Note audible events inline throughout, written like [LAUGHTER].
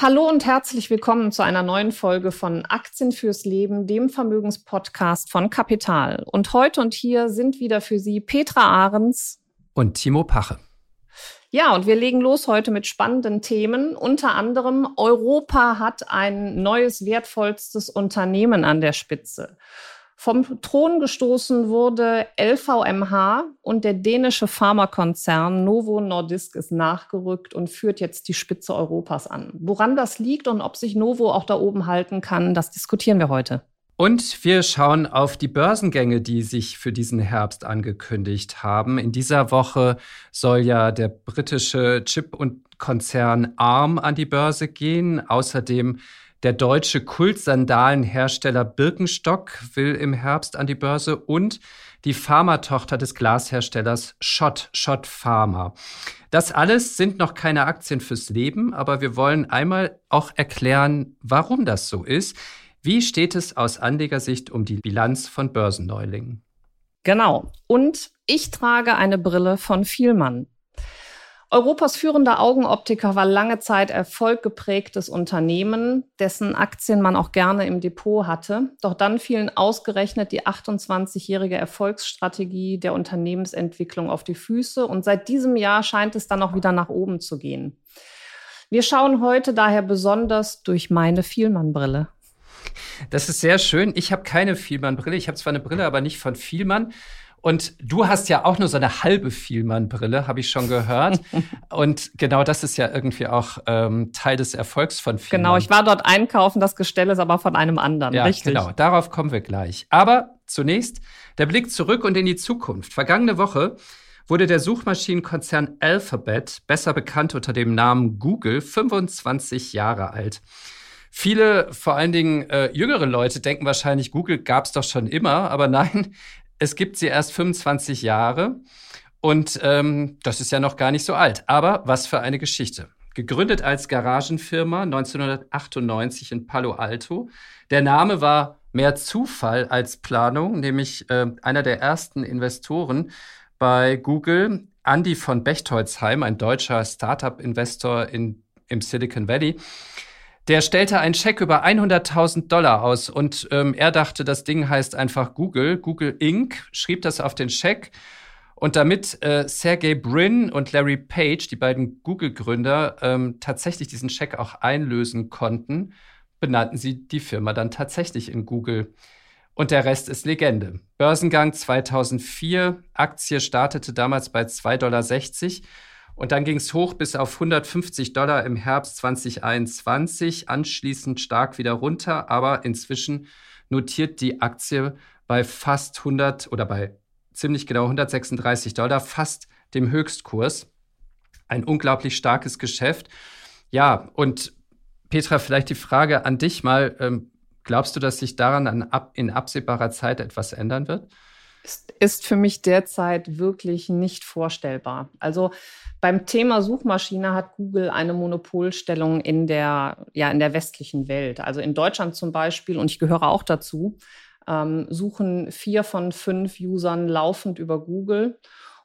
Hallo und herzlich willkommen zu einer neuen Folge von Aktien fürs Leben, dem Vermögenspodcast von Kapital. Und heute und hier sind wieder für Sie Petra Ahrens und Timo Pache. Ja, und wir legen los heute mit spannenden Themen. Unter anderem Europa hat ein neues wertvollstes Unternehmen an der Spitze. Vom Thron gestoßen wurde LVMH und der dänische Pharmakonzern Novo Nordisk ist nachgerückt und führt jetzt die Spitze Europas an. Woran das liegt und ob sich Novo auch da oben halten kann, das diskutieren wir heute. Und wir schauen auf die Börsengänge, die sich für diesen Herbst angekündigt haben. In dieser Woche soll ja der britische Chip- und Konzern ARM an die Börse gehen. Außerdem der deutsche Kultsandalenhersteller Birkenstock will im Herbst an die Börse und die Pharmatochter des Glasherstellers Schott, Schott Pharma. Das alles sind noch keine Aktien fürs Leben, aber wir wollen einmal auch erklären, warum das so ist. Wie steht es aus Anlegersicht um die Bilanz von Börsenneulingen? Genau. Und ich trage eine Brille von Vielmann. Europas führender Augenoptiker war lange Zeit erfolggeprägtes Unternehmen, dessen Aktien man auch gerne im Depot hatte. Doch dann fielen ausgerechnet die 28-jährige Erfolgsstrategie der Unternehmensentwicklung auf die Füße und seit diesem Jahr scheint es dann auch wieder nach oben zu gehen. Wir schauen heute daher besonders durch meine Vielmann-Brille. Das ist sehr schön. Ich habe keine Vielmann-Brille. Ich habe zwar eine Brille, aber nicht von Vielmann. Und du hast ja auch nur so eine halbe Vielmann-Brille, habe ich schon gehört. [LAUGHS] und genau das ist ja irgendwie auch ähm, Teil des Erfolgs von Vielmann. Genau, ich war dort einkaufen, das Gestell ist aber von einem anderen. Ja, richtig. genau, darauf kommen wir gleich. Aber zunächst der Blick zurück und in die Zukunft. Vergangene Woche wurde der Suchmaschinenkonzern Alphabet, besser bekannt unter dem Namen Google, 25 Jahre alt. Viele, vor allen Dingen äh, jüngere Leute, denken wahrscheinlich, Google gab es doch schon immer, aber nein, es gibt sie erst 25 Jahre und ähm, das ist ja noch gar nicht so alt. Aber was für eine Geschichte. Gegründet als Garagenfirma 1998 in Palo Alto. Der Name war mehr Zufall als Planung, nämlich äh, einer der ersten Investoren bei Google, Andy von Bechtolzheim, ein deutscher Startup-Investor in, im Silicon Valley der stellte einen Scheck über 100.000 Dollar aus und ähm, er dachte, das Ding heißt einfach Google, Google Inc., schrieb das auf den Scheck. Und damit äh, Sergey Brin und Larry Page, die beiden Google-Gründer, ähm, tatsächlich diesen Scheck auch einlösen konnten, benannten sie die Firma dann tatsächlich in Google. Und der Rest ist Legende. Börsengang 2004, Aktie startete damals bei 2,60 Dollar und dann ging es hoch bis auf 150 Dollar im Herbst 2021, anschließend stark wieder runter, aber inzwischen notiert die Aktie bei fast 100 oder bei ziemlich genau 136 Dollar, fast dem Höchstkurs. Ein unglaublich starkes Geschäft. Ja, und Petra, vielleicht die Frage an dich mal. Ähm, glaubst du, dass sich daran in absehbarer Zeit etwas ändern wird? Ist, für mich derzeit wirklich nicht vorstellbar. Also beim Thema Suchmaschine hat Google eine Monopolstellung in der, ja, in der westlichen Welt. Also in Deutschland zum Beispiel, und ich gehöre auch dazu, ähm, suchen vier von fünf Usern laufend über Google.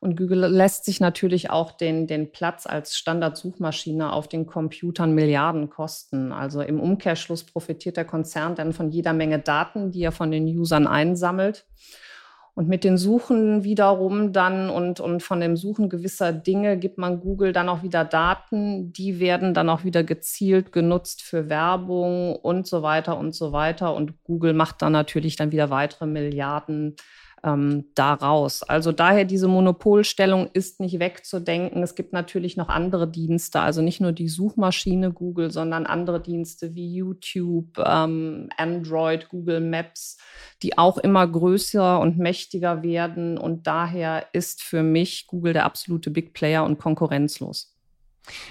Und Google lässt sich natürlich auch den, den Platz als Standardsuchmaschine auf den Computern Milliarden kosten. Also im Umkehrschluss profitiert der Konzern dann von jeder Menge Daten, die er von den Usern einsammelt. Und mit den Suchen wiederum dann und, und von dem Suchen gewisser Dinge gibt man Google dann auch wieder Daten, die werden dann auch wieder gezielt genutzt für Werbung und so weiter und so weiter. Und Google macht dann natürlich dann wieder weitere Milliarden ähm, daraus. Also daher diese Monopolstellung ist nicht wegzudenken. Es gibt natürlich noch andere Dienste, also nicht nur die Suchmaschine Google, sondern andere Dienste wie YouTube, ähm, Android, Google Maps, die auch immer größer und mächtiger werden. Und daher ist für mich Google der absolute Big Player und konkurrenzlos.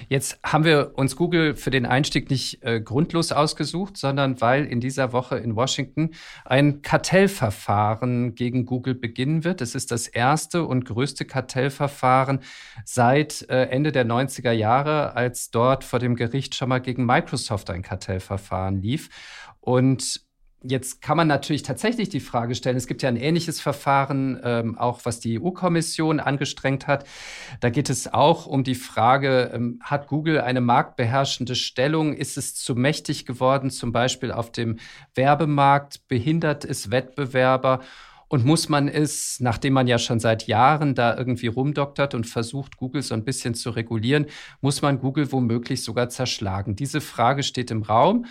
Jetzt haben wir uns Google für den Einstieg nicht äh, grundlos ausgesucht, sondern weil in dieser Woche in Washington ein Kartellverfahren gegen Google beginnen wird. Es ist das erste und größte Kartellverfahren seit äh, Ende der 90er Jahre, als dort vor dem Gericht schon mal gegen Microsoft ein Kartellverfahren lief. Und Jetzt kann man natürlich tatsächlich die Frage stellen, es gibt ja ein ähnliches Verfahren, ähm, auch was die EU-Kommission angestrengt hat. Da geht es auch um die Frage, ähm, hat Google eine marktbeherrschende Stellung? Ist es zu mächtig geworden, zum Beispiel auf dem Werbemarkt? Behindert es Wettbewerber? Und muss man es, nachdem man ja schon seit Jahren da irgendwie rumdoktert und versucht, Google so ein bisschen zu regulieren, muss man Google womöglich sogar zerschlagen? Diese Frage steht im Raum.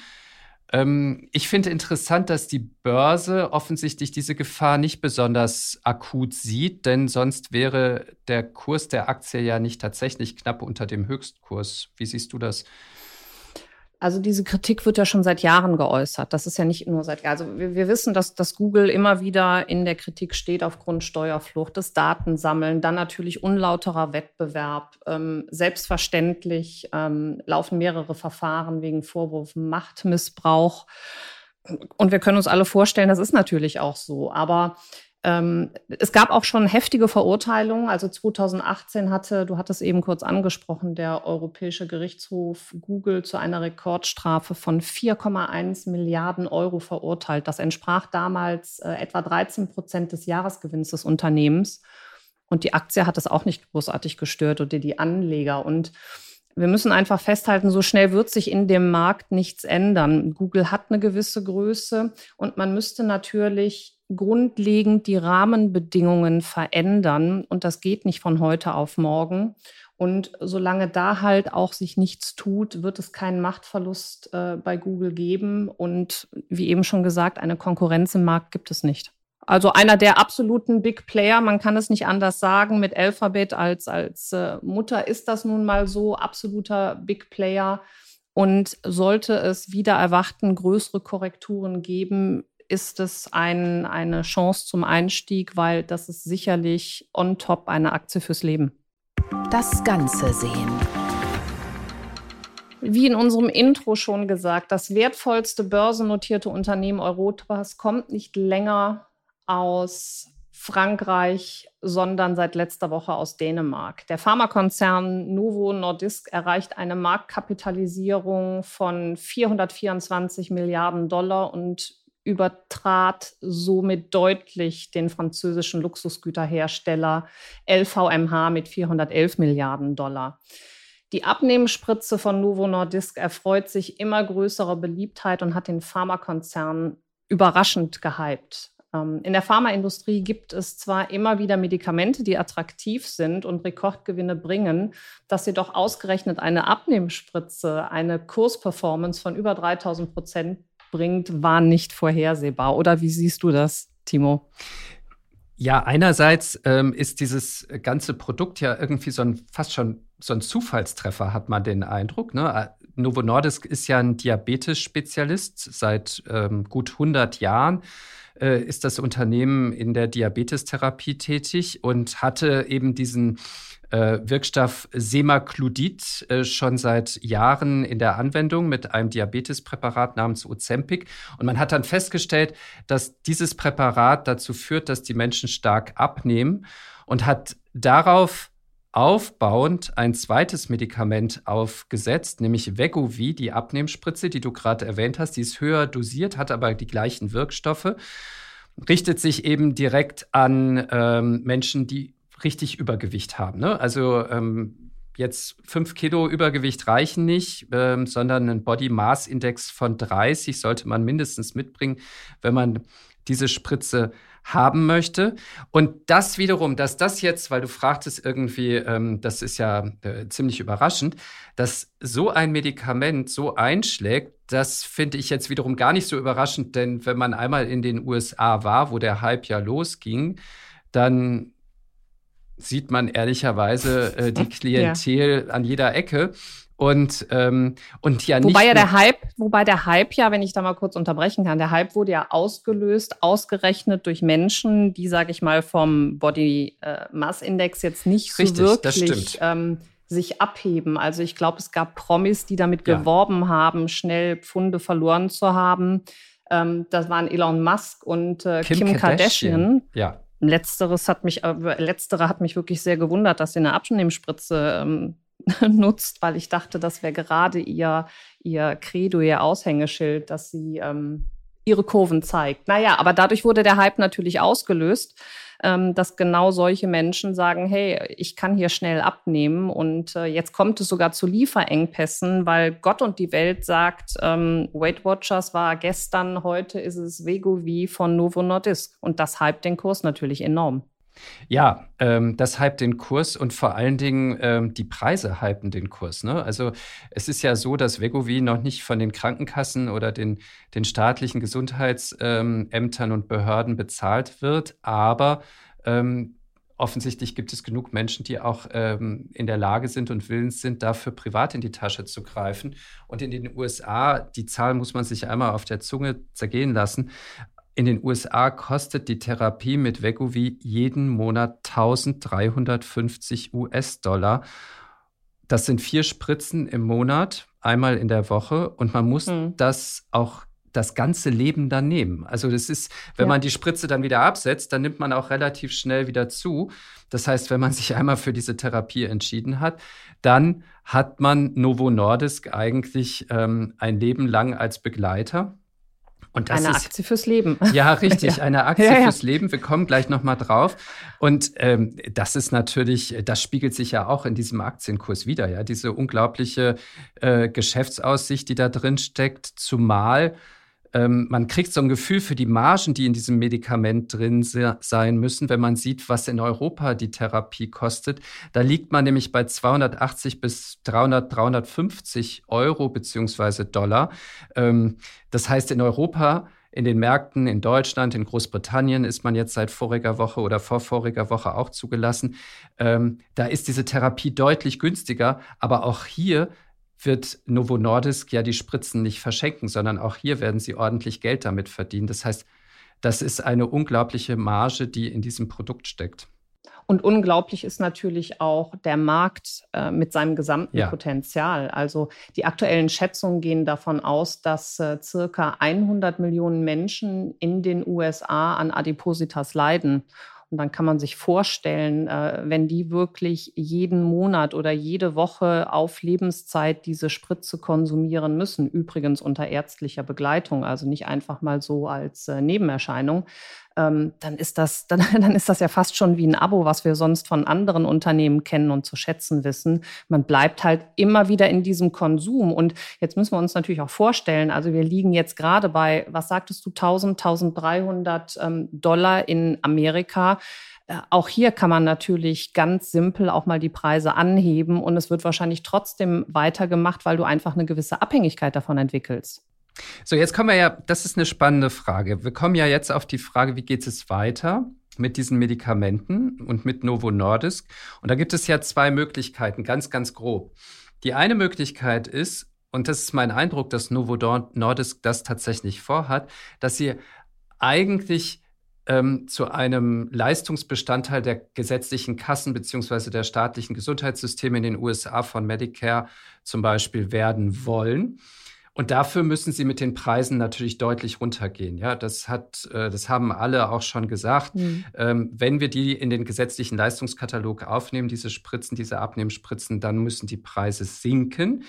Ähm, ich finde interessant, dass die Börse offensichtlich diese Gefahr nicht besonders akut sieht, denn sonst wäre der Kurs der Aktie ja nicht tatsächlich knapp unter dem Höchstkurs. Wie siehst du das? Also diese Kritik wird ja schon seit Jahren geäußert. Das ist ja nicht nur seit Jahren. Also wir, wir, wissen, dass, dass Google immer wieder in der Kritik steht aufgrund Steuerflucht, des Datensammeln, dann natürlich unlauterer Wettbewerb. Ähm, selbstverständlich ähm, laufen mehrere Verfahren wegen Vorwurfen Machtmissbrauch. Und wir können uns alle vorstellen, das ist natürlich auch so. Aber ähm, es gab auch schon heftige Verurteilungen. Also 2018 hatte, du hattest eben kurz angesprochen, der Europäische Gerichtshof Google zu einer Rekordstrafe von 4,1 Milliarden Euro verurteilt. Das entsprach damals äh, etwa 13 Prozent des Jahresgewinns des Unternehmens. Und die Aktie hat es auch nicht großartig gestört oder die Anleger. Und wir müssen einfach festhalten, so schnell wird sich in dem Markt nichts ändern. Google hat eine gewisse Größe und man müsste natürlich grundlegend die Rahmenbedingungen verändern. Und das geht nicht von heute auf morgen. Und solange da halt auch sich nichts tut, wird es keinen Machtverlust äh, bei Google geben. Und wie eben schon gesagt, eine Konkurrenz im Markt gibt es nicht. Also einer der absoluten Big Player, man kann es nicht anders sagen, mit Alphabet als, als äh, Mutter ist das nun mal so, absoluter Big Player. Und sollte es wieder erwarten größere Korrekturen geben, ist es ein, eine Chance zum Einstieg, weil das ist sicherlich on top eine Aktie fürs Leben. Das Ganze sehen. Wie in unserem Intro schon gesagt, das wertvollste börsennotierte Unternehmen Europas kommt nicht länger aus Frankreich, sondern seit letzter Woche aus Dänemark. Der Pharmakonzern Novo Nordisk erreicht eine Marktkapitalisierung von 424 Milliarden Dollar und übertrat somit deutlich den französischen Luxusgüterhersteller LVMH mit 411 Milliarden Dollar. Die Abnehmspritze von Novo Nordisk erfreut sich immer größerer Beliebtheit und hat den Pharmakonzern überraschend gehypt. Ähm, in der Pharmaindustrie gibt es zwar immer wieder Medikamente, die attraktiv sind und Rekordgewinne bringen, dass jedoch ausgerechnet eine Abnehmspritze eine Kursperformance von über 3000 Prozent bringt, war nicht vorhersehbar. Oder wie siehst du das, Timo? Ja, einerseits ähm, ist dieses ganze Produkt ja irgendwie so ein fast schon so ein Zufallstreffer, hat man den Eindruck. Ne? Novo Nordisk ist ja ein Diabetes-Spezialist seit ähm, gut 100 Jahren äh, ist das Unternehmen in der Diabetestherapie tätig und hatte eben diesen äh, Wirkstoff Semaglutid äh, schon seit Jahren in der Anwendung mit einem Diabetespräparat namens Ozempic. Und man hat dann festgestellt, dass dieses Präparat dazu führt, dass die Menschen stark abnehmen und hat darauf aufbauend ein zweites Medikament aufgesetzt, nämlich Vegovi, die Abnehmspritze, die du gerade erwähnt hast. Die ist höher dosiert, hat aber die gleichen Wirkstoffe, richtet sich eben direkt an ähm, Menschen, die richtig Übergewicht haben. Ne? Also ähm, jetzt fünf Kilo Übergewicht reichen nicht, ähm, sondern ein Body Mass Index von 30 sollte man mindestens mitbringen, wenn man diese Spritze haben möchte. Und das wiederum, dass das jetzt, weil du fragtest irgendwie, ähm, das ist ja äh, ziemlich überraschend, dass so ein Medikament so einschlägt, das finde ich jetzt wiederum gar nicht so überraschend, denn wenn man einmal in den USA war, wo der Hype ja losging, dann sieht man ehrlicherweise äh, die [LAUGHS] Klientel ja. an jeder Ecke. Und, ähm, und ja wobei ja der Hype, wobei der Hype ja, wenn ich da mal kurz unterbrechen kann, der Hype wurde ja ausgelöst, ausgerechnet durch Menschen, die, sage ich mal, vom Body äh, Mass Index jetzt nicht so Richtig, wirklich ähm, sich abheben. Also ich glaube, es gab Promis, die damit ja. geworben haben, schnell Pfunde verloren zu haben. Ähm, das waren Elon Musk und äh, Kim, Kim, Kardashian. Kardashian. Ja. Letzteres hat mich, äh, letztere hat mich wirklich sehr gewundert, dass sie eine Abnehmspritze ähm, [LAUGHS] nutzt, weil ich dachte, das wäre gerade ihr, ihr Credo, ihr Aushängeschild, dass sie ähm, ihre Kurven zeigt. Naja, aber dadurch wurde der Hype natürlich ausgelöst, ähm, dass genau solche Menschen sagen, hey, ich kann hier schnell abnehmen. Und äh, jetzt kommt es sogar zu Lieferengpässen, weil Gott und die Welt sagt, ähm, Weight Watchers war gestern, heute ist es Vegovi von Novo Nordisk. Und das hypt den Kurs natürlich enorm. Ja, ähm, das hypt den Kurs und vor allen Dingen ähm, die Preise hypen den Kurs. Ne? Also es ist ja so, dass Vegovi noch nicht von den Krankenkassen oder den, den staatlichen Gesundheitsämtern ähm, und Behörden bezahlt wird, aber ähm, offensichtlich gibt es genug Menschen, die auch ähm, in der Lage sind und willens sind, dafür privat in die Tasche zu greifen. Und in den USA, die Zahl muss man sich einmal auf der Zunge zergehen lassen, in den USA kostet die Therapie mit Wegovy jeden Monat 1350 US-Dollar. Das sind vier Spritzen im Monat, einmal in der Woche. Und man muss mhm. das auch das ganze Leben dann nehmen. Also das ist, wenn ja. man die Spritze dann wieder absetzt, dann nimmt man auch relativ schnell wieder zu. Das heißt, wenn man [LAUGHS] sich einmal für diese Therapie entschieden hat, dann hat man Novo Nordisk eigentlich ähm, ein Leben lang als Begleiter. Und das eine ist, Aktie fürs Leben. [LAUGHS] Ja, richtig, ja. eine Aktie ja. fürs Leben. Wir kommen gleich nochmal drauf. Und ähm, das ist natürlich, das spiegelt sich ja auch in diesem Aktienkurs wieder, ja, diese unglaubliche äh, Geschäftsaussicht, die da drin steckt, zumal ähm, man kriegt so ein Gefühl für die Margen, die in diesem Medikament drin sein müssen, wenn man sieht, was in Europa die Therapie kostet. Da liegt man nämlich bei 280 bis 300, 350 Euro beziehungsweise Dollar. Ähm, das heißt, in Europa in den Märkten in Deutschland, in Großbritannien ist man jetzt seit voriger Woche oder vorvoriger Woche auch zugelassen. Ähm, da ist diese Therapie deutlich günstiger, aber auch hier wird Novo Nordisk ja die Spritzen nicht verschenken, sondern auch hier werden sie ordentlich Geld damit verdienen. Das heißt, das ist eine unglaubliche Marge, die in diesem Produkt steckt. Und unglaublich ist natürlich auch der Markt äh, mit seinem gesamten ja. Potenzial. Also die aktuellen Schätzungen gehen davon aus, dass äh, circa 100 Millionen Menschen in den USA an Adipositas leiden. Und dann kann man sich vorstellen, äh, wenn die wirklich jeden Monat oder jede Woche auf Lebenszeit diese Spritze konsumieren müssen, übrigens unter ärztlicher Begleitung, also nicht einfach mal so als äh, Nebenerscheinung, ähm, dann ist das, [LAUGHS] dann, dann ist das ja fast schon wie ein Abo, was wir sonst von anderen Unternehmen kennen und zu schätzen wissen. Man bleibt halt immer wieder in diesem Konsum. Und jetzt müssen wir uns natürlich auch vorstellen, also wir liegen jetzt gerade bei, was sagtest du, 1000, 1300 ähm, Dollar in Amerika. Äh, auch hier kann man natürlich ganz simpel auch mal die Preise anheben und es wird wahrscheinlich trotzdem weitergemacht, weil du einfach eine gewisse Abhängigkeit davon entwickelst. So, jetzt kommen wir ja, das ist eine spannende Frage. Wir kommen ja jetzt auf die Frage, wie geht es weiter mit diesen Medikamenten und mit Novo Nordisk? Und da gibt es ja zwei Möglichkeiten, ganz, ganz grob. Die eine Möglichkeit ist, und das ist mein Eindruck, dass Novo Nordisk das tatsächlich vorhat, dass sie eigentlich ähm, zu einem Leistungsbestandteil der gesetzlichen Kassen beziehungsweise der staatlichen Gesundheitssysteme in den USA von Medicare zum Beispiel werden wollen. Und dafür müssen sie mit den Preisen natürlich deutlich runtergehen. Ja, das hat, äh, das haben alle auch schon gesagt. Mhm. Wenn wir die in den gesetzlichen Leistungskatalog aufnehmen, diese Spritzen, diese Abnehmspritzen, dann müssen die Preise sinken.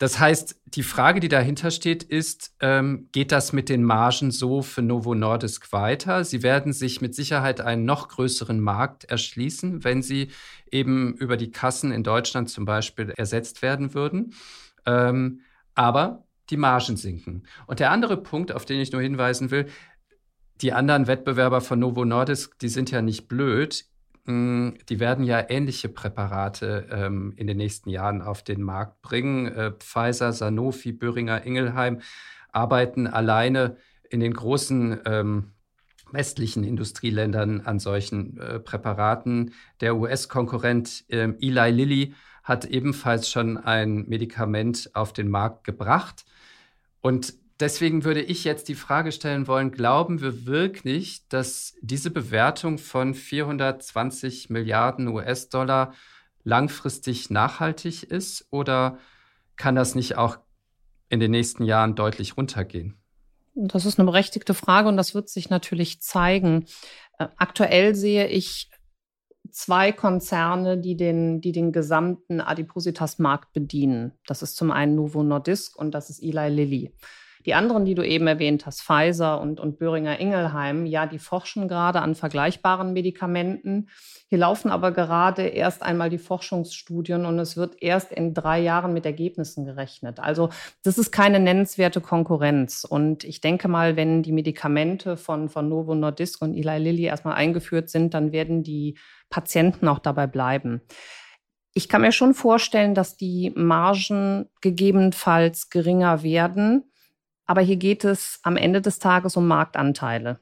Das heißt, die Frage, die dahinter steht, ist, ähm, geht das mit den Margen so für Novo Nordisk weiter? Sie werden sich mit Sicherheit einen noch größeren Markt erschließen, wenn sie eben über die Kassen in Deutschland zum Beispiel ersetzt werden würden. Ähm, aber die Margen sinken. Und der andere Punkt, auf den ich nur hinweisen will, die anderen Wettbewerber von Novo Nordisk, die sind ja nicht blöd. Mm, die werden ja ähnliche Präparate ähm, in den nächsten Jahren auf den Markt bringen. Äh, Pfizer, Sanofi, Böhringer, Ingelheim arbeiten alleine in den großen ähm, westlichen Industrieländern an solchen äh, Präparaten. Der US-Konkurrent äh, Eli Lilly hat ebenfalls schon ein Medikament auf den Markt gebracht. Und deswegen würde ich jetzt die Frage stellen wollen, glauben wir wirklich, dass diese Bewertung von 420 Milliarden US-Dollar langfristig nachhaltig ist oder kann das nicht auch in den nächsten Jahren deutlich runtergehen? Das ist eine berechtigte Frage und das wird sich natürlich zeigen. Äh, aktuell sehe ich zwei Konzerne, die den, die den gesamten Adipositas-Markt bedienen. Das ist zum einen Novo Nordisk und das ist Eli Lilly. Die anderen, die du eben erwähnt hast, Pfizer und, und Böhringer Ingelheim, ja, die forschen gerade an vergleichbaren Medikamenten. Hier laufen aber gerade erst einmal die Forschungsstudien und es wird erst in drei Jahren mit Ergebnissen gerechnet. Also das ist keine nennenswerte Konkurrenz. Und ich denke mal, wenn die Medikamente von, von Novo Nordisk und Eli Lilly erstmal eingeführt sind, dann werden die Patienten auch dabei bleiben. Ich kann mir schon vorstellen, dass die Margen gegebenenfalls geringer werden. Aber hier geht es am Ende des Tages um Marktanteile.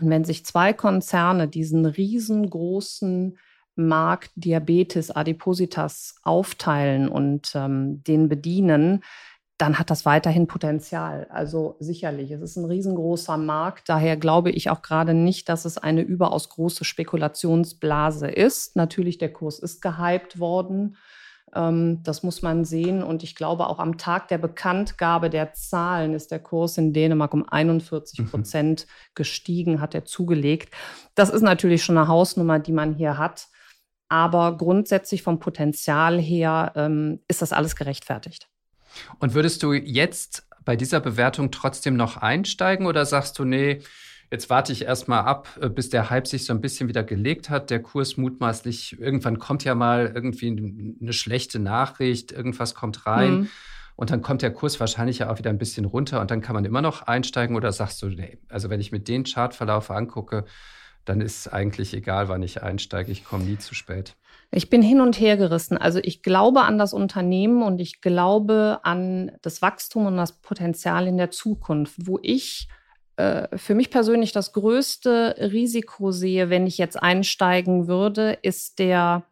Und wenn sich zwei Konzerne diesen riesengroßen Markt Diabetes, Adipositas aufteilen und ähm, den bedienen, dann hat das weiterhin Potenzial. Also sicherlich, es ist ein riesengroßer Markt. Daher glaube ich auch gerade nicht, dass es eine überaus große Spekulationsblase ist. Natürlich, der Kurs ist gehypt worden. Ähm, das muss man sehen. Und ich glaube, auch am Tag der Bekanntgabe der Zahlen ist der Kurs in Dänemark um 41 mhm. Prozent mhm. gestiegen, hat er zugelegt. Das ist natürlich schon eine Hausnummer, die man hier hat. Aber grundsätzlich vom Potenzial her ähm, ist das alles gerechtfertigt. Und würdest du jetzt bei dieser Bewertung trotzdem noch einsteigen oder sagst du, nee, Jetzt warte ich erstmal ab, äh, bis der Hype sich so ein bisschen wieder gelegt hat. Der Kurs mutmaßlich, irgendwann kommt ja mal irgendwie eine schlechte Nachricht, irgendwas kommt rein. Mhm. Und dann kommt der Kurs wahrscheinlich ja auch wieder ein bisschen runter und dann kann man immer noch einsteigen oder sagst du, nee, also wenn ich mir den Chartverlauf angucke, dann ist eigentlich egal, wann ich einsteige, ich komme nie zu spät. Ich bin hin und her gerissen. Also ich glaube an das Unternehmen und ich glaube an das Wachstum und das Potenzial in der Zukunft, wo ich äh, für mich persönlich das größte Risiko sehe, wenn ich jetzt einsteigen würde, ist der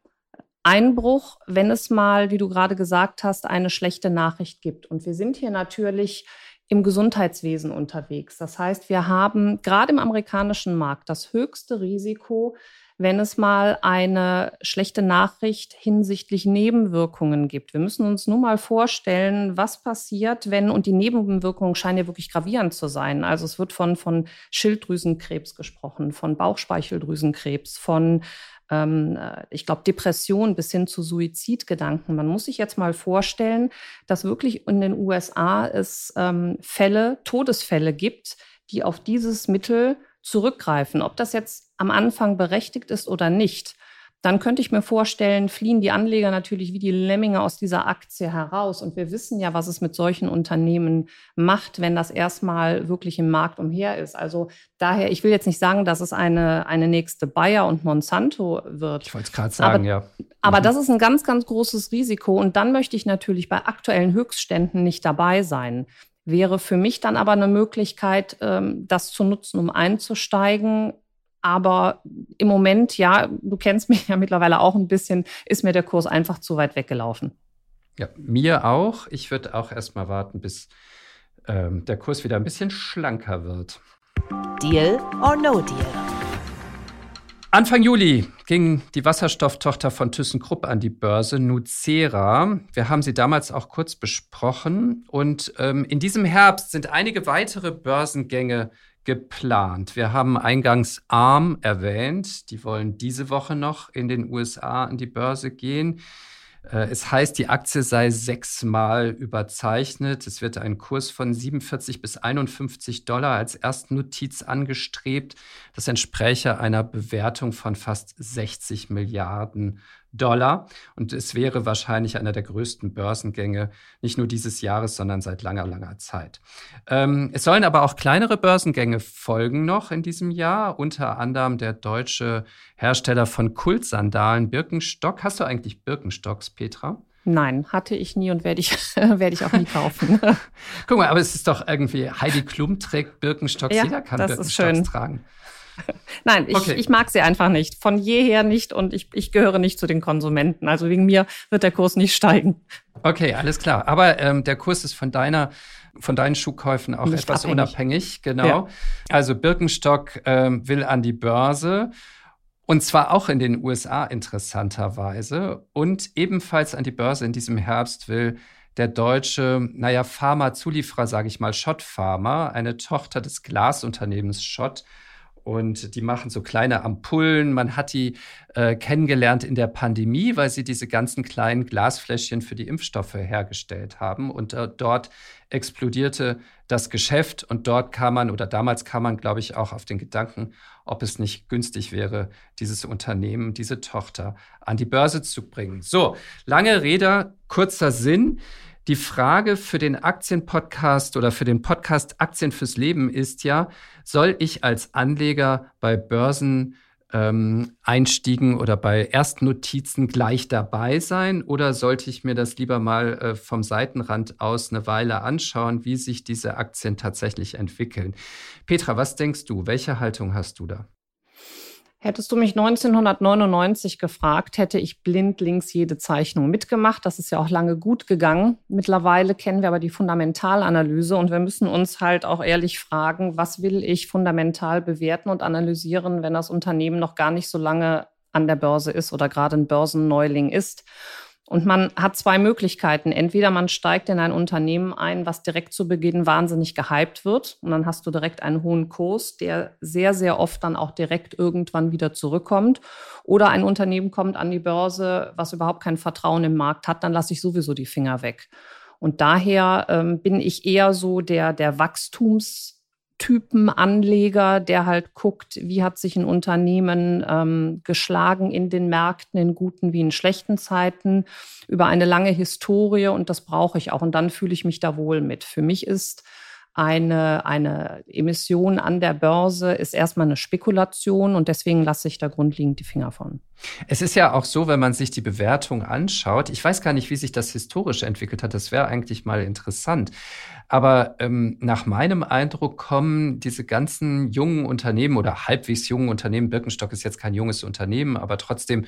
Einbruch, wenn es mal, wie du gerade gesagt hast, eine schlechte Nachricht gibt. Und wir sind hier natürlich im Gesundheitswesen unterwegs. Das heißt, wir haben gerade im amerikanischen Markt das höchste Risiko, wenn es mal eine schlechte Nachricht hinsichtlich Nebenwirkungen gibt. Wir müssen uns nur mal vorstellen, was passiert, wenn, und die Nebenwirkungen scheinen ja wirklich gravierend zu sein. Also es wird von, von Schilddrüsenkrebs gesprochen, von Bauchspeicheldrüsenkrebs, von ähm, ich glaube, Depression bis hin zu Suizidgedanken. Man muss sich jetzt mal vorstellen, dass wirklich in den USA es ähm, Fälle, Todesfälle gibt, die auf dieses Mittel zurückgreifen. Ob das jetzt am Anfang berechtigt ist oder nicht, dann könnte ich mir vorstellen, fliehen die Anleger natürlich wie die Lemminge aus dieser Aktie heraus. Und wir wissen ja, was es mit solchen Unternehmen macht, wenn das erstmal wirklich im Markt umher ist. Also daher, ich will jetzt nicht sagen, dass es eine, eine nächste Bayer und Monsanto wird. Ich wollte es gerade sagen, aber, ja. Aber mhm. das ist ein ganz, ganz großes Risiko. Und dann möchte ich natürlich bei aktuellen Höchstständen nicht dabei sein wäre für mich dann aber eine Möglichkeit, ähm, das zu nutzen, um einzusteigen. Aber im Moment, ja, du kennst mich ja mittlerweile auch ein bisschen, ist mir der Kurs einfach zu weit weggelaufen. Ja, mir auch. Ich würde auch erst mal warten, bis ähm, der Kurs wieder ein bisschen schlanker wird. Deal or no deal? Anfang Juli ging die Wasserstofftochter von ThyssenKrupp an die Börse, Nucera. Wir haben sie damals auch kurz besprochen. Und ähm, in diesem Herbst sind einige weitere Börsengänge geplant. Wir haben eingangs ARM erwähnt. Die wollen diese Woche noch in den USA an die Börse gehen. Äh, es heißt, die Aktie sei sechsmal überzeichnet. Es wird ein Kurs von 47 bis 51 Dollar als Erstnotiz angestrebt. Das entspräche einer Bewertung von fast 60 Milliarden Dollar. Und es wäre wahrscheinlich einer der größten Börsengänge, nicht nur dieses Jahres, sondern seit langer, langer Zeit. Ähm, es sollen aber auch kleinere Börsengänge folgen noch in diesem Jahr, unter anderem der deutsche Hersteller von Kultsandalen Birkenstock. Hast du eigentlich Birkenstocks, Petra? Nein, hatte ich nie und werde ich, [LAUGHS] werde ich auch nie kaufen. [LAUGHS] Guck mal, aber es ist doch irgendwie, Heidi Klum trägt Birkenstocks, ja, jeder kann Birkenstocks tragen. [LAUGHS] Nein, ich, okay. ich mag sie einfach nicht. Von jeher nicht und ich, ich gehöre nicht zu den Konsumenten. Also wegen mir wird der Kurs nicht steigen. Okay, alles klar. Aber ähm, der Kurs ist von deiner von deinen Schuhkäufen auch nicht etwas abhängig. unabhängig, genau. Ja. Also Birkenstock ähm, will an die Börse. Und zwar auch in den USA interessanterweise. Und ebenfalls an die Börse in diesem Herbst will der deutsche, naja, Pharma-Zulieferer, sage ich mal, Schott Pharma, eine Tochter des Glasunternehmens Schott, und die machen so kleine Ampullen. Man hat die äh, kennengelernt in der Pandemie, weil sie diese ganzen kleinen Glasfläschchen für die Impfstoffe hergestellt haben. Und äh, dort explodierte das Geschäft. Und dort kam man, oder damals kam man, glaube ich, auch auf den Gedanken, ob es nicht günstig wäre, dieses Unternehmen, diese Tochter an die Börse zu bringen. So, lange Rede, kurzer Sinn. Die Frage für den Aktienpodcast oder für den Podcast Aktien fürs Leben ist ja, soll ich als Anleger bei Börsen ähm, Einstiegen oder bei ersten Notizen gleich dabei sein oder sollte ich mir das lieber mal äh, vom Seitenrand aus eine Weile anschauen, wie sich diese Aktien tatsächlich entwickeln? Petra, was denkst du? Welche Haltung hast du da? Hättest du mich 1999 gefragt, hätte ich blindlings jede Zeichnung mitgemacht. Das ist ja auch lange gut gegangen. Mittlerweile kennen wir aber die Fundamentalanalyse und wir müssen uns halt auch ehrlich fragen, was will ich fundamental bewerten und analysieren, wenn das Unternehmen noch gar nicht so lange an der Börse ist oder gerade ein Börsenneuling ist. Und man hat zwei Möglichkeiten. Entweder man steigt in ein Unternehmen ein, was direkt zu Beginn wahnsinnig gehypt wird. Und dann hast du direkt einen hohen Kurs, der sehr, sehr oft dann auch direkt irgendwann wieder zurückkommt. Oder ein Unternehmen kommt an die Börse, was überhaupt kein Vertrauen im Markt hat, dann lasse ich sowieso die Finger weg. Und daher ähm, bin ich eher so der, der Wachstums- Typen Anleger, der halt guckt, wie hat sich ein Unternehmen ähm, geschlagen in den Märkten, in guten wie in schlechten Zeiten, über eine lange Historie und das brauche ich auch und dann fühle ich mich da wohl mit. Für mich ist eine, eine Emission an der Börse ist erstmal eine Spekulation und deswegen lasse ich da grundlegend die Finger von. Es ist ja auch so, wenn man sich die Bewertung anschaut, ich weiß gar nicht, wie sich das historisch entwickelt hat, das wäre eigentlich mal interessant. Aber ähm, nach meinem Eindruck kommen diese ganzen jungen Unternehmen oder halbwegs jungen Unternehmen, Birkenstock ist jetzt kein junges Unternehmen, aber trotzdem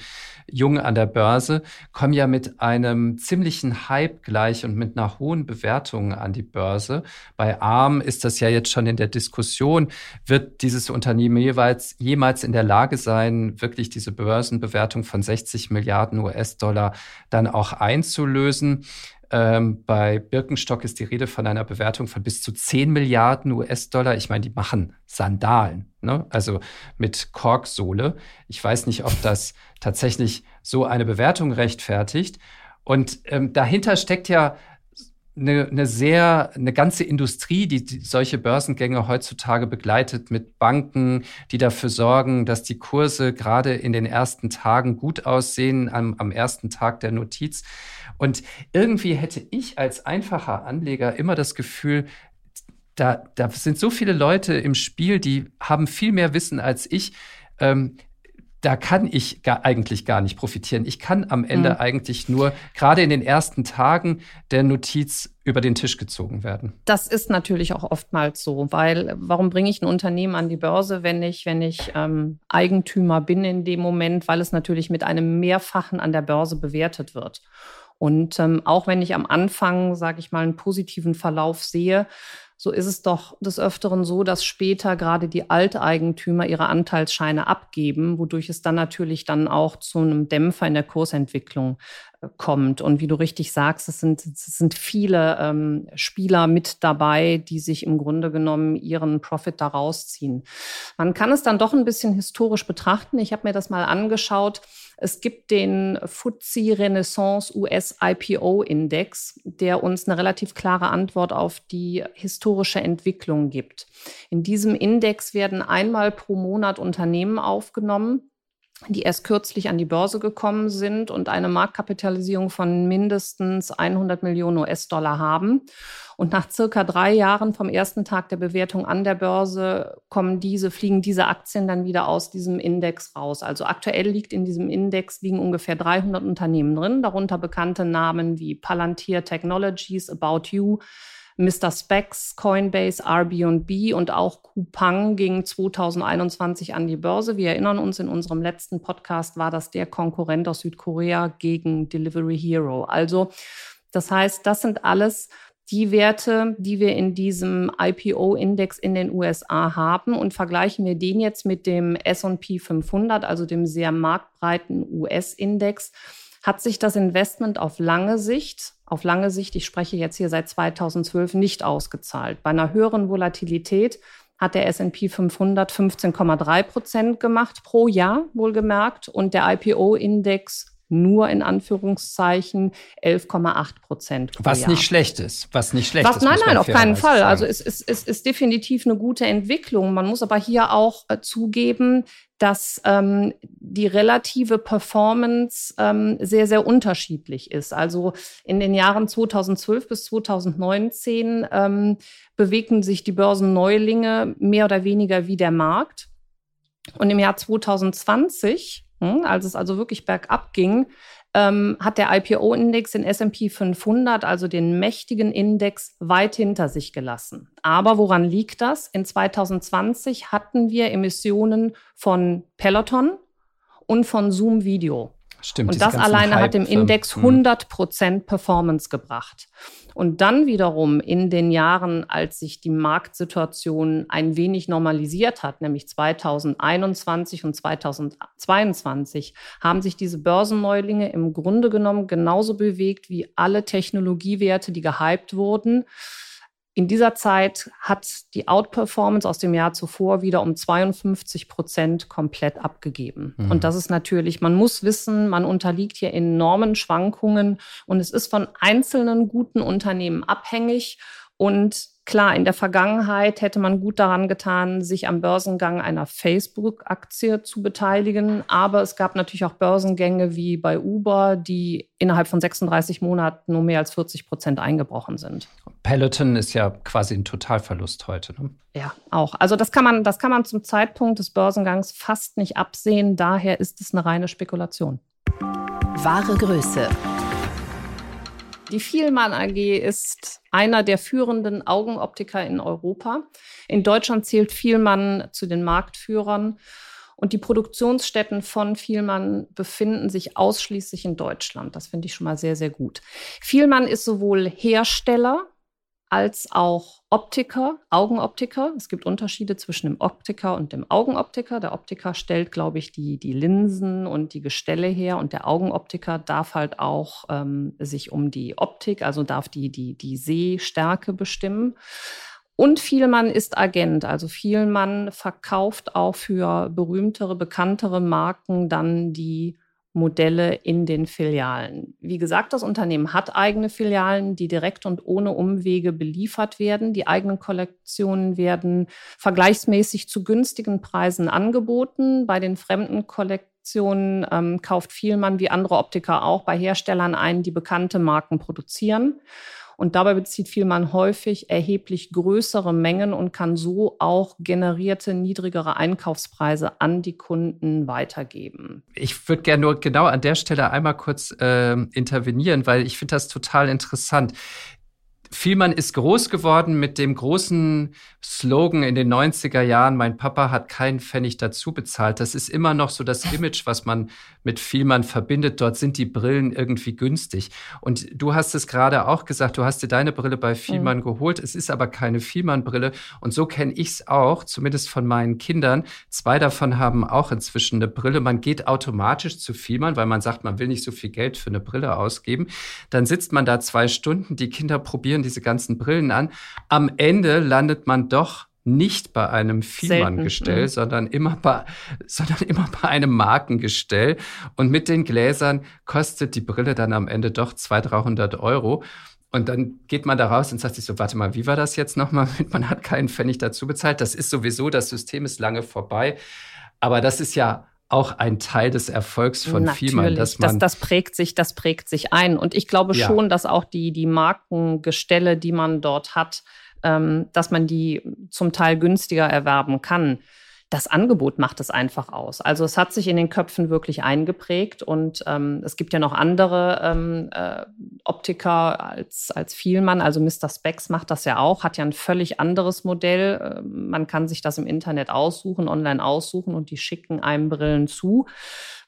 jung an der Börse, kommen ja mit einem ziemlichen Hype gleich und mit einer hohen Bewertung an die Börse. Bei ARM ist das ja jetzt schon in der Diskussion, wird dieses Unternehmen jeweils jemals in der Lage sein, wirklich diese Börsenbewertung von 60 Milliarden US-Dollar dann auch einzulösen. Ähm, bei Birkenstock ist die Rede von einer Bewertung von bis zu 10 Milliarden US-Dollar. Ich meine, die machen Sandalen, ne? also mit Korksohle. Ich weiß nicht, ob das tatsächlich so eine Bewertung rechtfertigt. Und ähm, dahinter steckt ja eine, eine sehr, eine ganze Industrie, die, die solche Börsengänge heutzutage begleitet mit Banken, die dafür sorgen, dass die Kurse gerade in den ersten Tagen gut aussehen, am, am ersten Tag der Notiz. Und irgendwie hätte ich als einfacher Anleger immer das Gefühl, da, da sind so viele Leute im Spiel, die haben viel mehr Wissen als ich. Ähm, da kann ich gar, eigentlich gar nicht profitieren. Ich kann am Ende mhm. eigentlich nur gerade in den ersten Tagen der Notiz über den Tisch gezogen werden. Das ist natürlich auch oftmals so, weil warum bringe ich ein Unternehmen an die Börse, wenn ich, wenn ich ähm, Eigentümer bin in dem Moment, weil es natürlich mit einem Mehrfachen an der Börse bewertet wird. Und ähm, auch wenn ich am Anfang, sage ich mal, einen positiven Verlauf sehe, so ist es doch des Öfteren so, dass später gerade die Alteigentümer ihre Anteilsscheine abgeben, wodurch es dann natürlich dann auch zu einem Dämpfer in der Kursentwicklung kommt. Und wie du richtig sagst, es sind, es sind viele ähm, Spieler mit dabei, die sich im Grunde genommen ihren Profit da rausziehen. Man kann es dann doch ein bisschen historisch betrachten. Ich habe mir das mal angeschaut. Es gibt den FTSE Renaissance US IPO Index, der uns eine relativ klare Antwort auf die historische Entwicklung gibt. In diesem Index werden einmal pro Monat Unternehmen aufgenommen, die erst kürzlich an die Börse gekommen sind und eine Marktkapitalisierung von mindestens 100 Millionen US-Dollar haben. Und nach circa drei Jahren vom ersten Tag der Bewertung an der Börse kommen diese, fliegen diese Aktien dann wieder aus diesem Index raus. Also aktuell liegt in diesem Index liegen ungefähr 300 Unternehmen drin, darunter bekannte Namen wie Palantir Technologies, About You, Mr. Specs, Coinbase, Airbnb und auch Coupang ging 2021 an die Börse. Wir erinnern uns, in unserem letzten Podcast war das der Konkurrent aus Südkorea gegen Delivery Hero. Also das heißt, das sind alles die Werte, die wir in diesem IPO-Index in den USA haben und vergleichen wir den jetzt mit dem SP 500, also dem sehr marktbreiten US-Index, hat sich das Investment auf lange Sicht, auf lange Sicht, ich spreche jetzt hier seit 2012, nicht ausgezahlt. Bei einer höheren Volatilität hat der S&P 500 15,3 Prozent gemacht pro Jahr, wohlgemerkt, und der IPO-Index nur in Anführungszeichen 11,8 Prozent. Was Jahr. nicht schlecht ist. Was nicht schlecht Was, ist. Nein, nein, auf keinen Fall. Sagen. Also es ist, es ist definitiv eine gute Entwicklung. Man muss aber hier auch äh, zugeben, dass ähm, die relative Performance ähm, sehr, sehr unterschiedlich ist. Also in den Jahren 2012 bis 2019 ähm, bewegten sich die Börsenneulinge mehr oder weniger wie der Markt. Und im Jahr 2020 hm, als es also wirklich bergab ging, ähm, hat der IPO-Index den S&P 500, also den mächtigen Index, weit hinter sich gelassen. Aber woran liegt das? In 2020 hatten wir Emissionen von Peloton und von Zoom Video. Stimmt. Und das alleine hat dem Index 100 Prozent Performance gebracht. Und dann wiederum in den Jahren, als sich die Marktsituation ein wenig normalisiert hat, nämlich 2021 und 2022, haben sich diese Börsenneulinge im Grunde genommen genauso bewegt wie alle Technologiewerte, die gehypt wurden. In dieser Zeit hat die Outperformance aus dem Jahr zuvor wieder um 52 Prozent komplett abgegeben. Mhm. Und das ist natürlich, man muss wissen, man unterliegt hier enormen Schwankungen und es ist von einzelnen guten Unternehmen abhängig. Und Klar, in der Vergangenheit hätte man gut daran getan, sich am Börsengang einer Facebook-Aktie zu beteiligen. Aber es gab natürlich auch Börsengänge wie bei Uber, die innerhalb von 36 Monaten nur mehr als 40 Prozent eingebrochen sind. Peloton ist ja quasi ein Totalverlust heute. Ne? Ja, auch. Also das kann man, das kann man zum Zeitpunkt des Börsengangs fast nicht absehen. Daher ist es eine reine Spekulation. Wahre Größe. Die Vielmann AG ist einer der führenden Augenoptiker in Europa. In Deutschland zählt Vielmann zu den Marktführern. Und die Produktionsstätten von Vielmann befinden sich ausschließlich in Deutschland. Das finde ich schon mal sehr, sehr gut. Vielmann ist sowohl Hersteller als auch Optiker, Augenoptiker. Es gibt Unterschiede zwischen dem Optiker und dem Augenoptiker. Der Optiker stellt, glaube ich, die, die Linsen und die Gestelle her und der Augenoptiker darf halt auch ähm, sich um die Optik, also darf die, die, die Sehstärke bestimmen. Und Vielmann ist Agent. Also Vielmann verkauft auch für berühmtere, bekanntere Marken dann die Modelle in den Filialen. Wie gesagt, das Unternehmen hat eigene Filialen, die direkt und ohne Umwege beliefert werden. Die eigenen Kollektionen werden vergleichsmäßig zu günstigen Preisen angeboten. Bei den fremden Kollektionen ähm, kauft Vielmann wie andere Optiker auch bei Herstellern ein, die bekannte Marken produzieren. Und dabei bezieht Vielmann häufig erheblich größere Mengen und kann so auch generierte niedrigere Einkaufspreise an die Kunden weitergeben. Ich würde gerne nur genau an der Stelle einmal kurz äh, intervenieren, weil ich finde das total interessant. Vielmann ist groß geworden mit dem großen Slogan in den 90er Jahren, mein Papa hat keinen Pfennig dazu bezahlt. Das ist immer noch so das Image, was man mit Vielmann verbindet. Dort sind die Brillen irgendwie günstig. Und du hast es gerade auch gesagt, du hast dir deine Brille bei Vielmann mhm. geholt. Es ist aber keine Vielmann-Brille. Und so kenne ich es auch, zumindest von meinen Kindern. Zwei davon haben auch inzwischen eine Brille. Man geht automatisch zu Vielmann, weil man sagt, man will nicht so viel Geld für eine Brille ausgeben. Dann sitzt man da zwei Stunden, die Kinder probieren diese ganzen Brillen an. Am Ende landet man doch nicht bei einem Vielmann-Gestell, mhm. sondern immer bei, [LAUGHS] sondern immer bei einem Markengestell. Und mit den Gläsern kostet die Brille dann am Ende doch 200, 300 Euro. Und dann geht man da raus und sagt sich so, warte mal, wie war das jetzt nochmal? [LAUGHS] Man hat keinen Pfennig dazu bezahlt. Das ist sowieso, das System ist lange vorbei. Aber das ist ja auch ein Teil des Erfolgs von Natürlich, Vielmann, dass man das, das prägt sich, das prägt sich ein. Und ich glaube ja. schon, dass auch die die Markengestelle, die man dort hat, ähm, dass man die zum Teil günstiger erwerben kann. Das Angebot macht es einfach aus. Also es hat sich in den Köpfen wirklich eingeprägt und ähm, es gibt ja noch andere ähm, äh, Optiker als, als Vielmann. Also Mr. Specs macht das ja auch, hat ja ein völlig anderes Modell. Äh, man kann sich das im Internet aussuchen, online aussuchen und die schicken einem Brillen zu.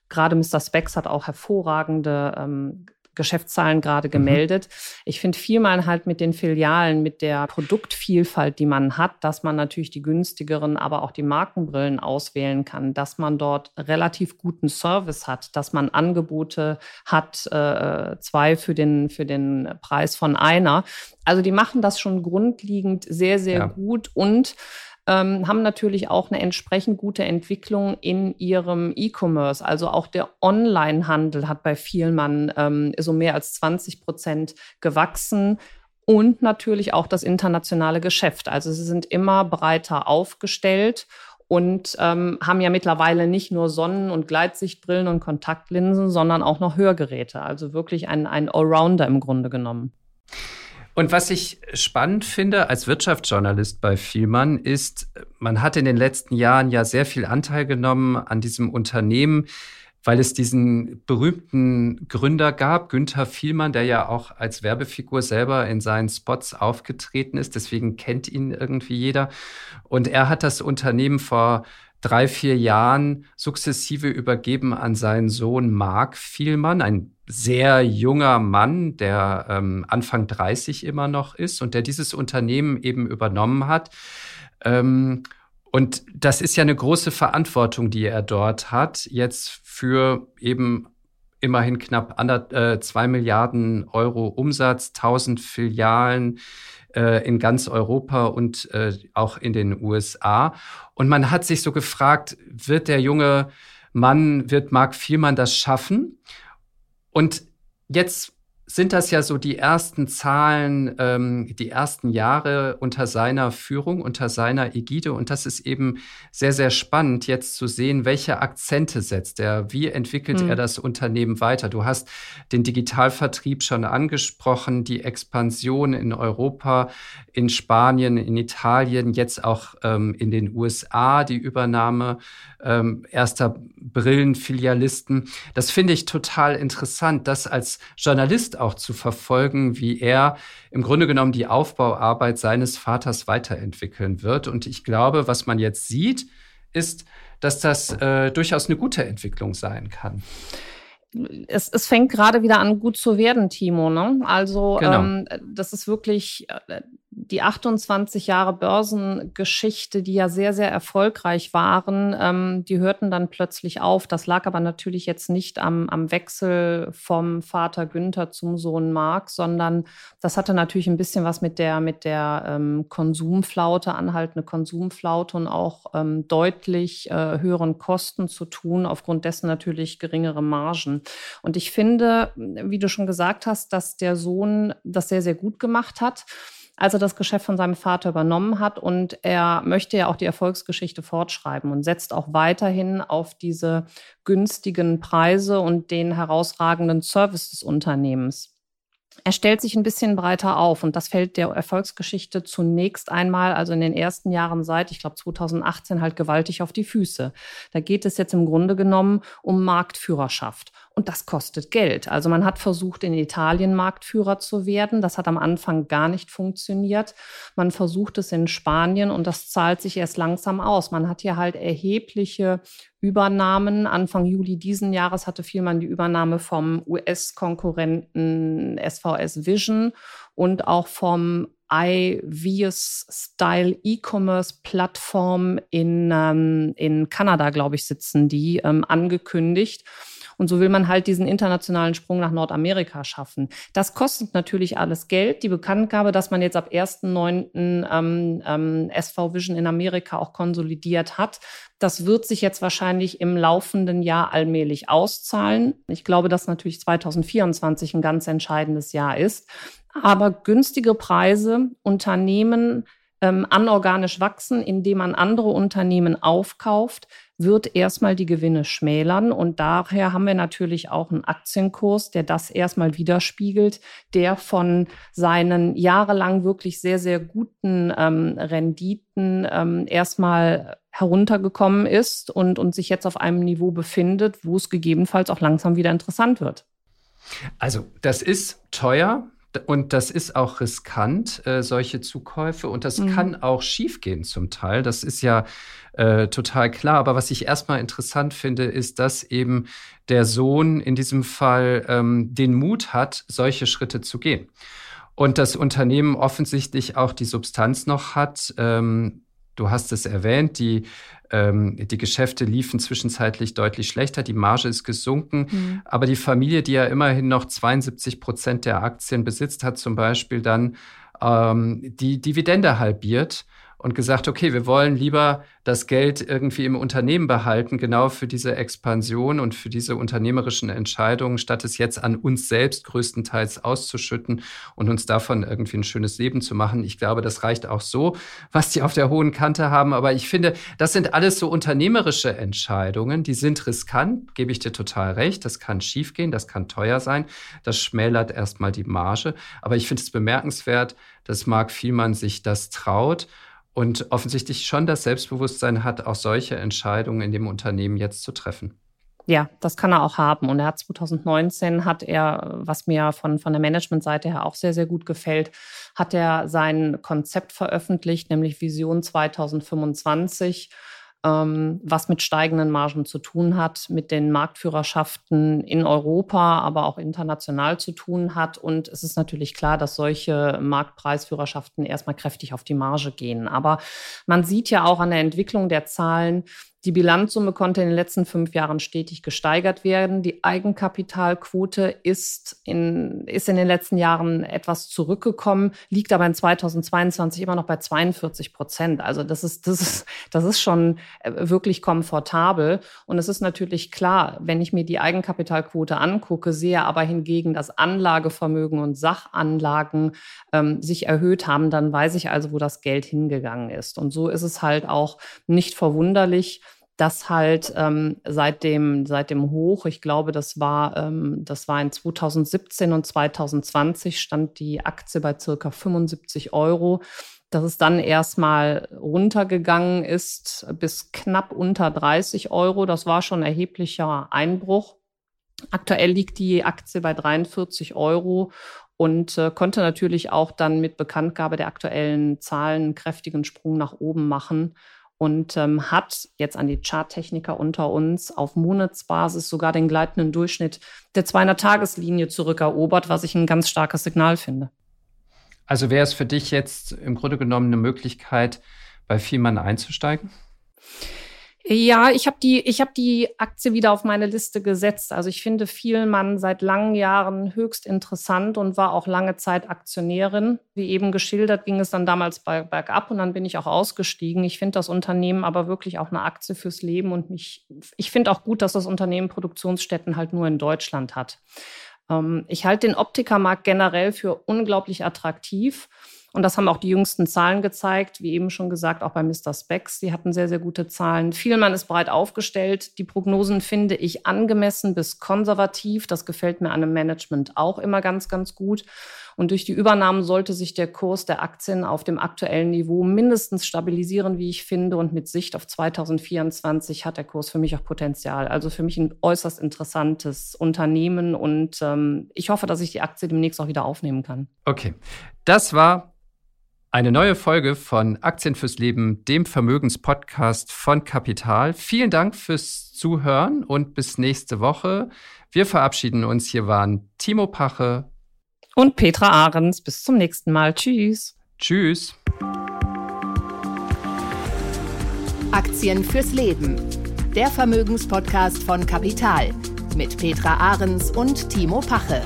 Gerade Mr. Specs hat auch hervorragende ähm, Geschäftszahlen gerade mhm. gemeldet. Mhm. Ich finde vielmal halt mit den Filialen, mit der Produktvielfalt, die man hat, dass man natürlich die günstigeren, aber auch die Markenbrillen auswählen kann, dass man dort relativ guten Service hat, dass man Angebote hat, äh, zwei für den, für den Preis von einer. Also die machen das schon grundlegend sehr, sehr ja. gut und ähm, haben natürlich auch eine entsprechend gute Entwicklung in ihrem E-Commerce. Also auch der Online-Handel hat bei Vielmann ähm, so mehr als 20 Prozent gewachsen. Und natürlich auch das internationale Geschäft. Also sie sind immer breiter aufgestellt und ähm, haben ja mittlerweile nicht nur Sonnen- und Gleitsichtbrillen und Kontaktlinsen, sondern auch noch Hörgeräte. Also wirklich ein, ein Allrounder im Grunde genommen. Und was ich spannend finde als Wirtschaftsjournalist bei Vielmann ist, man hat in den letzten Jahren ja sehr viel Anteil genommen an diesem Unternehmen, weil es diesen berühmten Gründer gab, Günther Vielmann, der ja auch als Werbefigur selber in seinen Spots aufgetreten ist. Deswegen kennt ihn irgendwie jeder. Und er hat das Unternehmen vor drei, vier Jahren sukzessive übergeben an seinen Sohn Mark Vielmann, ein sehr junger Mann, der ähm, Anfang 30 immer noch ist und der dieses Unternehmen eben übernommen hat. Ähm, und das ist ja eine große Verantwortung, die er dort hat, jetzt für eben immerhin knapp ander, äh, zwei Milliarden Euro Umsatz, 1000 Filialen äh, in ganz Europa und äh, auch in den USA. Und man hat sich so gefragt, wird der junge Mann, wird Mark Vielmann das schaffen? Und jetzt sind das ja so die ersten Zahlen, ähm, die ersten Jahre unter seiner Führung, unter seiner Ägide. Und das ist eben sehr, sehr spannend, jetzt zu sehen, welche Akzente setzt er, wie entwickelt mhm. er das Unternehmen weiter. Du hast den Digitalvertrieb schon angesprochen, die Expansion in Europa, in Spanien, in Italien, jetzt auch ähm, in den USA, die Übernahme ähm, erster Brillenfilialisten. Das finde ich total interessant, das als Journalist auch zu verfolgen, wie er im Grunde genommen die Aufbauarbeit seines Vaters weiterentwickeln wird. Und ich glaube, was man jetzt sieht, ist, dass das äh, durchaus eine gute Entwicklung sein kann es, es fängt gerade wieder an, gut zu werden, Timo. Ne? Also genau. ähm, das ist wirklich äh, die 28 Jahre Börsengeschichte, die ja sehr, sehr erfolgreich waren, ähm, die hörten dann plötzlich auf. Das lag aber natürlich jetzt nicht am, am Wechsel vom Vater Günther zum Sohn Mark, sondern das hatte natürlich ein bisschen was mit der, mit der ähm, Konsumflaute, anhaltende Konsumflaute und auch ähm, deutlich äh, höheren Kosten zu tun, aufgrund dessen natürlich geringere Margen. Und ich finde, wie du schon gesagt hast, dass der Sohn das sehr, sehr gut gemacht hat als er das Geschäft von seinem Vater übernommen hat. Und er möchte ja auch die Erfolgsgeschichte fortschreiben und setzt auch weiterhin auf diese günstigen Preise und den herausragenden Service des Unternehmens. Er stellt sich ein bisschen breiter auf und das fällt der Erfolgsgeschichte zunächst einmal, also in den ersten Jahren seit, ich glaube 2018, halt gewaltig auf die Füße. Da geht es jetzt im Grunde genommen um Marktführerschaft. Und das kostet Geld. Also man hat versucht, in Italien Marktführer zu werden. Das hat am Anfang gar nicht funktioniert. Man versucht es in Spanien und das zahlt sich erst langsam aus. Man hat hier halt erhebliche Übernahmen. Anfang Juli diesen Jahres hatte Vielmann die Übernahme vom US-Konkurrenten SVS Vision und auch vom iVius Style E-Commerce Plattform in, ähm, in Kanada, glaube ich, sitzen die, ähm, angekündigt. Und so will man halt diesen internationalen Sprung nach Nordamerika schaffen. Das kostet natürlich alles Geld. Die Bekanntgabe, dass man jetzt ab 1.9. Ähm, ähm, SV Vision in Amerika auch konsolidiert hat, das wird sich jetzt wahrscheinlich im laufenden Jahr allmählich auszahlen. Ich glaube, dass natürlich 2024 ein ganz entscheidendes Jahr ist. Aber günstige Preise, Unternehmen, ähm, anorganisch wachsen, indem man andere Unternehmen aufkauft, wird erstmal die Gewinne schmälern. Und daher haben wir natürlich auch einen Aktienkurs, der das erstmal widerspiegelt, der von seinen jahrelang wirklich sehr, sehr guten ähm, Renditen ähm, erstmal heruntergekommen ist und, und sich jetzt auf einem Niveau befindet, wo es gegebenenfalls auch langsam wieder interessant wird. Also das ist teuer, Und das ist auch riskant, äh, solche Zukäufe. Und das mhm. kann auch schiefgehen zum Teil. Das ist ja äh, total klar. Aber was ich erstmal interessant finde, ist, dass eben der Sohn in diesem Fall ähm, den Mut hat, solche Schritte zu gehen. Und das Unternehmen offensichtlich auch die Substanz noch hat. Ähm, du hast es erwähnt, die ähm, die Geschäfte liefen zwischenzeitlich deutlich schlechter, die Marge ist gesunken. Mhm. Aber die Familie, die ja immerhin noch 72 Prozent der Aktien besitzt, hat zum Beispiel dann ähm, die Dividende halbiert und gesagt, okay, wir wollen lieber das Geld irgendwie im Unternehmen behalten, genau für diese Expansion und für diese unternehmerischen Entscheidungen, statt es jetzt an uns selbst größtenteils auszuschütten und uns davon irgendwie ein schönes Leben zu machen. Ich glaube, das reicht auch so, was die auf der hohen Kante haben. Aber ich finde, das sind alles so unternehmerische Entscheidungen, die sind riskant, gebe ich dir total recht. Das kann schiefgehen, das kann teuer sein. Das schmälert erstmal die Marge. Aber ich finde es bemerkenswert, dass Marc Vielmann sich das traut und offensichtlich schon das Selbstbewusstsein hat, auch solche Entscheidungen in dem Unternehmen jetzt zu treffen. Ja, das kann er auch haben. Und er hat 2019 hat er, was mir von, von der Managementseite her auch sehr, sehr gut gefällt, hat er sein Konzept veröffentlicht, nämlich Vision 2025 ähm, was mit steigenden Margen zu tun hat, mit den Marktführerschaften in Europa, aber auch international zu tun hat. Und es ist natürlich klar, dass solche Marktpreisführerschaften erstmal kräftig auf die Marge gehen. Aber man sieht ja auch an der Entwicklung der Zahlen, die Bilanzsumme konnte in den letzten fünf Jahren stetig gesteigert werden. Die Eigenkapitalquote ist in, ist in den letzten Jahren etwas zurückgekommen, liegt aber in 2022 immer noch bei 42 Prozent. Also das ist, das ist, das ist schon äh, wirklich komfortabel. Und es ist natürlich klar, wenn ich mir die Eigenkapitalquote angucke, sehe aber hingegen, dass Anlagevermögen und Sachanlagen ähm, sich erhöht haben, dann weiß ich also, wo das Geld hingegangen ist. Und so ist es halt auch nicht verwunderlich, dass halt ähm, seit, dem, seit dem Hoch, ich glaube, das war, ähm, das war in 2017 und 2020, stand die Aktie bei circa 75 Euro, dass es dann erstmal runtergegangen ist bis knapp unter 30 Euro. Das war schon ein erheblicher Einbruch. Aktuell liegt die Aktie bei 43 Euro und äh, konnte natürlich auch dann mit Bekanntgabe der aktuellen Zahlen einen kräftigen Sprung nach oben machen und ähm, hat jetzt an die Charttechniker unter uns auf Monatsbasis sogar den gleitenden Durchschnitt der 200-Tageslinie zurückerobert, was ich ein ganz starkes Signal finde. Also wäre es für dich jetzt im Grunde genommen eine Möglichkeit, bei Vielmann einzusteigen? Ja, ich habe die, ich habe die Aktie wieder auf meine Liste gesetzt. Also ich finde Vielmann seit langen Jahren höchst interessant und war auch lange Zeit Aktionärin. Wie eben geschildert, ging es dann damals bergab und dann bin ich auch ausgestiegen. Ich finde das Unternehmen aber wirklich auch eine Aktie fürs Leben und mich, ich finde auch gut, dass das Unternehmen Produktionsstätten halt nur in Deutschland hat. Ähm, ich halte den Optikermarkt generell für unglaublich attraktiv. Und das haben auch die jüngsten Zahlen gezeigt, wie eben schon gesagt, auch bei Mr. Specs. Sie hatten sehr, sehr gute Zahlen. Vielmann ist breit aufgestellt. Die Prognosen finde ich angemessen bis konservativ. Das gefällt mir an einem Management auch immer ganz, ganz gut. Und durch die Übernahmen sollte sich der Kurs der Aktien auf dem aktuellen Niveau mindestens stabilisieren, wie ich finde. Und mit Sicht auf 2024 hat der Kurs für mich auch Potenzial. Also für mich ein äußerst interessantes Unternehmen. Und ähm, ich hoffe, dass ich die Aktie demnächst auch wieder aufnehmen kann. Okay. Das war eine neue Folge von Aktien fürs Leben, dem Vermögenspodcast von Kapital. Vielen Dank fürs Zuhören und bis nächste Woche. Wir verabschieden uns. Hier waren Timo Pache und Petra Ahrens. Bis zum nächsten Mal. Tschüss. Tschüss. Aktien fürs Leben. Der Vermögenspodcast von Kapital mit Petra Ahrens und Timo Pache.